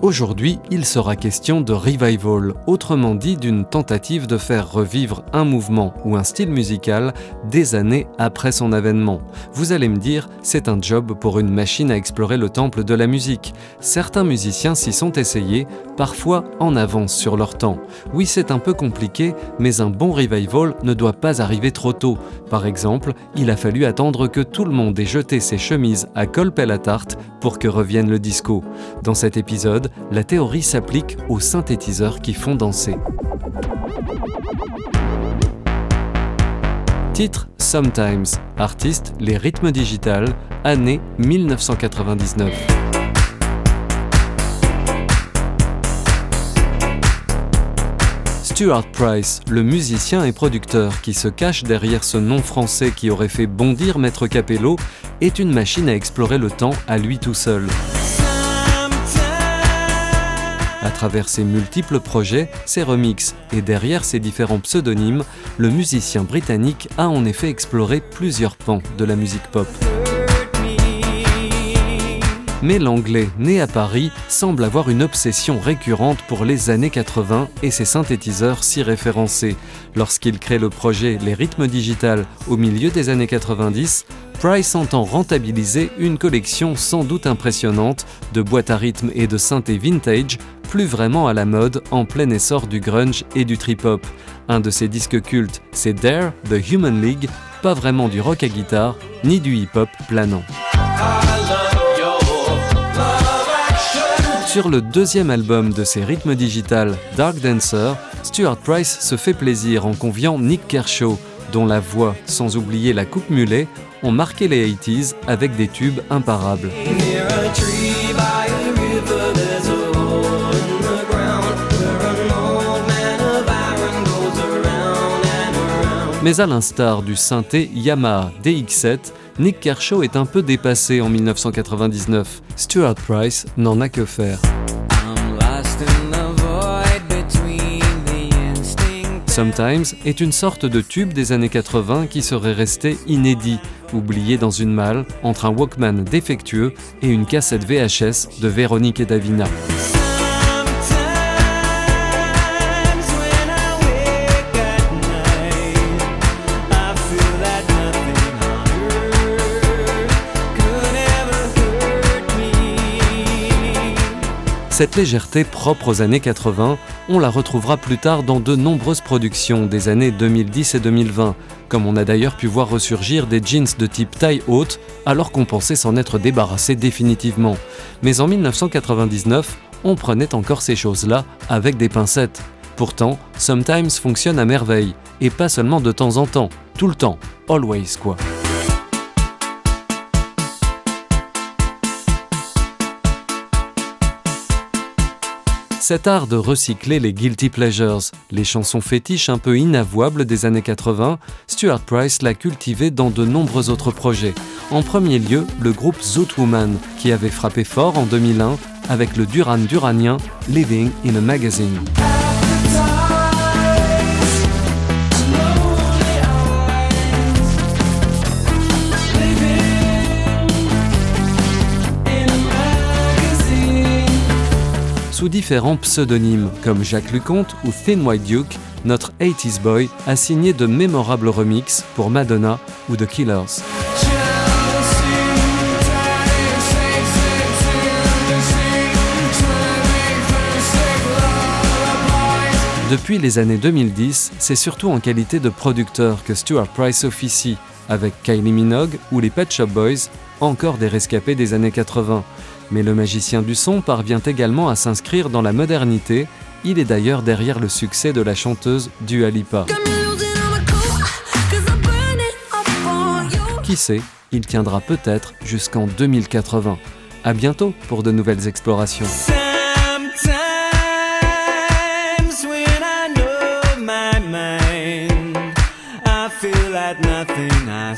Aujourd'hui, il sera question de revival, autrement dit d'une tentative de faire revivre un mouvement ou un style musical des années après son avènement. Vous allez me dire, c'est un job pour une machine à explorer le temple de la musique. Certains musiciens s'y sont essayés, parfois en avance sur leur temps. Oui, c'est un peu compliqué, mais un bon revival ne doit pas arriver trop tôt. Par exemple, il a fallu attendre que tout le monde ait jeté ses chemises à col à tarte pour que revienne le disco. Dans cet épisode, la théorie s'applique aux synthétiseurs qui font danser. Titre Sometimes, artiste Les rythmes digital, année 1999. Stuart Price, le musicien et producteur qui se cache derrière ce nom français qui aurait fait bondir Maître Capello, est une machine à explorer le temps à lui tout seul. À travers ses multiples projets, ses remixes et derrière ses différents pseudonymes, le musicien britannique a en effet exploré plusieurs pans de la musique pop. Mais l'anglais, né à Paris, semble avoir une obsession récurrente pour les années 80 et ses synthétiseurs s'y référencés. Lorsqu'il crée le projet Les rythmes digital au milieu des années 90, Price entend rentabiliser une collection sans doute impressionnante de boîtes à rythme et de synthé vintage, plus vraiment à la mode en plein essor du grunge et du trip-hop. Un de ses disques cultes, c'est Dare, The Human League, pas vraiment du rock à guitare, ni du hip-hop planant. Sur le deuxième album de ses rythmes digital, Dark Dancer, Stuart Price se fait plaisir en conviant Nick Kershaw, dont la voix, sans oublier la coupe mulet, ont marqué les 80s avec des tubes imparables. Mais à l'instar du synthé Yamaha DX7, Nick Kershaw est un peu dépassé en 1999. Stuart Price n'en a que faire. Sometimes est une sorte de tube des années 80 qui serait resté inédit, oublié dans une malle entre un Walkman défectueux et une cassette VHS de Véronique et Davina. Cette légèreté propre aux années 80, on la retrouvera plus tard dans de nombreuses productions des années 2010 et 2020, comme on a d'ailleurs pu voir ressurgir des jeans de type taille haute alors qu'on pensait s'en être débarrassé définitivement. Mais en 1999, on prenait encore ces choses-là avec des pincettes. Pourtant, Sometimes fonctionne à merveille, et pas seulement de temps en temps, tout le temps, always quoi. Cet art de recycler les guilty pleasures, les chansons fétiches un peu inavouables des années 80, Stuart Price l'a cultivé dans de nombreux autres projets. En premier lieu, le groupe Zoot Woman, qui avait frappé fort en 2001 avec le Duran Duranien Living in a Magazine. Différents pseudonymes comme Jacques Luconte ou Thin White Duke, notre 80s boy a signé de mémorables remixes pour Madonna ou The Killers. Depuis les années 2010, c'est surtout en qualité de producteur que Stuart Price officie, avec Kylie Minogue ou les Pet Shop Boys, encore des rescapés des années 80. Mais le magicien du son parvient également à s'inscrire dans la modernité. Il est d'ailleurs derrière le succès de la chanteuse Dua Lipa. Qui sait, il tiendra peut-être jusqu'en 2080. À bientôt pour de nouvelles explorations.